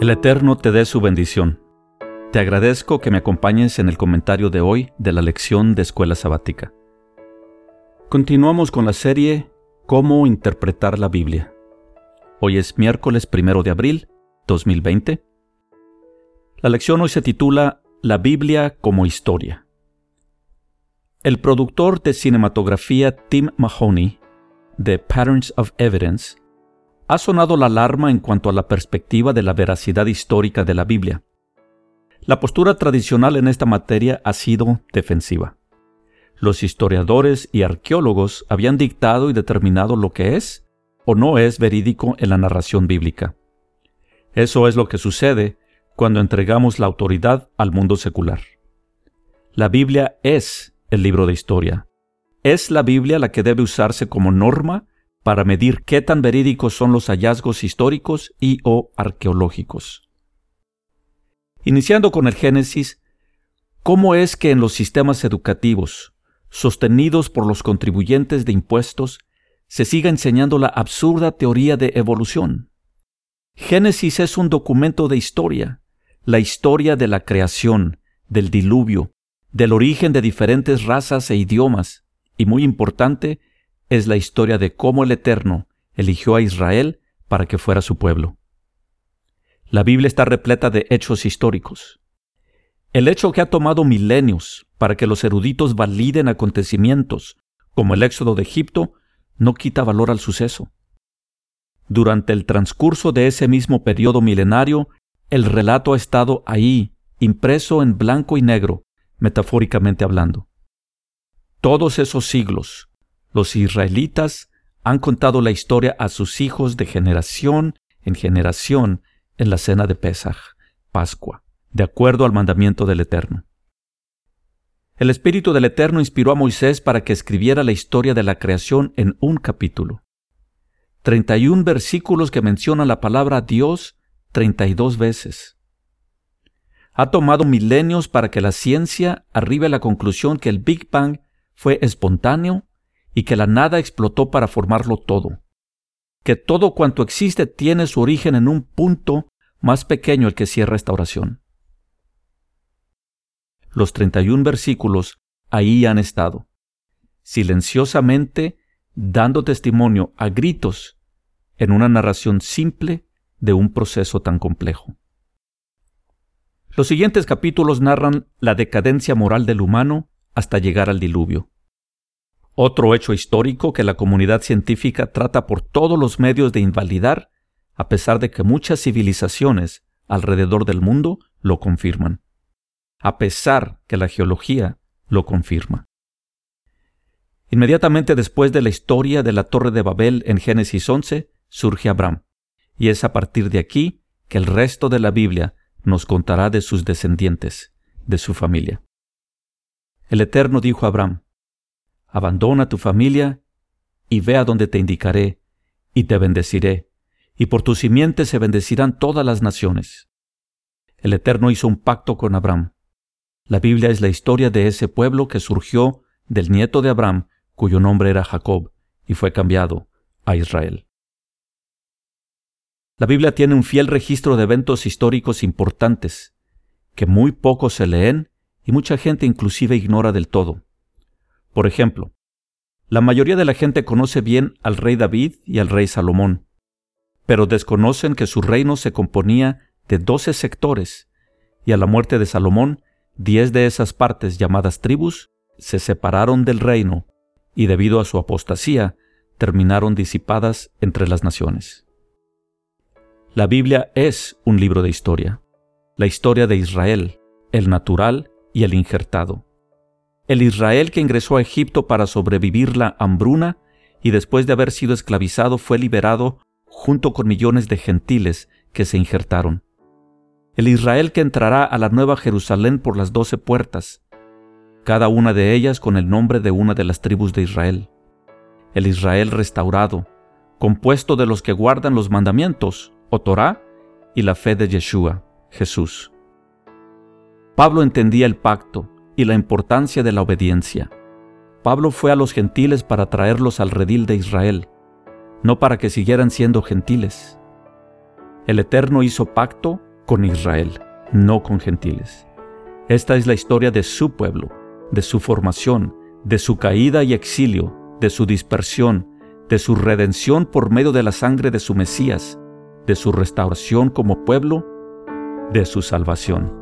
El Eterno te dé su bendición. Te agradezco que me acompañes en el comentario de hoy de la lección de Escuela Sabática. Continuamos con la serie Cómo interpretar la Biblia. Hoy es miércoles primero de abril 2020. La lección hoy se titula La Biblia como historia. El productor de cinematografía Tim Mahoney, de Patterns of Evidence, ha sonado la alarma en cuanto a la perspectiva de la veracidad histórica de la Biblia. La postura tradicional en esta materia ha sido defensiva. Los historiadores y arqueólogos habían dictado y determinado lo que es o no es verídico en la narración bíblica. Eso es lo que sucede cuando entregamos la autoridad al mundo secular. La Biblia es el libro de historia. Es la Biblia la que debe usarse como norma para medir qué tan verídicos son los hallazgos históricos y o arqueológicos. Iniciando con el Génesis, ¿cómo es que en los sistemas educativos, sostenidos por los contribuyentes de impuestos, se siga enseñando la absurda teoría de evolución? Génesis es un documento de historia, la historia de la creación, del diluvio, del origen de diferentes razas e idiomas, y muy importante, es la historia de cómo el Eterno eligió a Israel para que fuera su pueblo. La Biblia está repleta de hechos históricos. El hecho que ha tomado milenios para que los eruditos validen acontecimientos como el éxodo de Egipto no quita valor al suceso. Durante el transcurso de ese mismo periodo milenario, el relato ha estado ahí, impreso en blanco y negro, metafóricamente hablando. Todos esos siglos, los israelitas han contado la historia a sus hijos de generación en generación en la cena de Pesaj, Pascua, de acuerdo al mandamiento del Eterno. El Espíritu del Eterno inspiró a Moisés para que escribiera la historia de la creación en un capítulo. 31 versículos que mencionan la palabra Dios 32 veces. Ha tomado milenios para que la ciencia arribe a la conclusión que el Big Bang fue espontáneo y que la nada explotó para formarlo todo. Que todo cuanto existe tiene su origen en un punto más pequeño el que cierra esta oración. Los 31 versículos ahí han estado, silenciosamente dando testimonio a gritos en una narración simple de un proceso tan complejo. Los siguientes capítulos narran la decadencia moral del humano hasta llegar al diluvio. Otro hecho histórico que la comunidad científica trata por todos los medios de invalidar, a pesar de que muchas civilizaciones alrededor del mundo lo confirman. A pesar que la geología lo confirma. Inmediatamente después de la historia de la Torre de Babel en Génesis 11, surge Abraham, y es a partir de aquí que el resto de la Biblia nos contará de sus descendientes, de su familia. El Eterno dijo a Abraham, Abandona tu familia y ve a donde te indicaré, y te bendeciré, y por tu simiente se bendecirán todas las naciones. El Eterno hizo un pacto con Abraham. La Biblia es la historia de ese pueblo que surgió del nieto de Abraham, cuyo nombre era Jacob, y fue cambiado a Israel. La Biblia tiene un fiel registro de eventos históricos importantes, que muy pocos se leen y mucha gente inclusive ignora del todo. Por ejemplo, la mayoría de la gente conoce bien al rey David y al rey Salomón, pero desconocen que su reino se componía de doce sectores, y a la muerte de Salomón, diez de esas partes llamadas tribus se separaron del reino, y debido a su apostasía, terminaron disipadas entre las naciones. La Biblia es un libro de historia, la historia de Israel, el natural y el injertado el Israel que ingresó a Egipto para sobrevivir la hambruna y después de haber sido esclavizado fue liberado junto con millones de gentiles que se injertaron. El Israel que entrará a la nueva Jerusalén por las doce puertas, cada una de ellas con el nombre de una de las tribus de Israel. El Israel restaurado, compuesto de los que guardan los mandamientos, o Torah, y la fe de Yeshua, Jesús. Pablo entendía el pacto, y la importancia de la obediencia. Pablo fue a los gentiles para traerlos al redil de Israel, no para que siguieran siendo gentiles. El Eterno hizo pacto con Israel, no con gentiles. Esta es la historia de su pueblo, de su formación, de su caída y exilio, de su dispersión, de su redención por medio de la sangre de su Mesías, de su restauración como pueblo, de su salvación.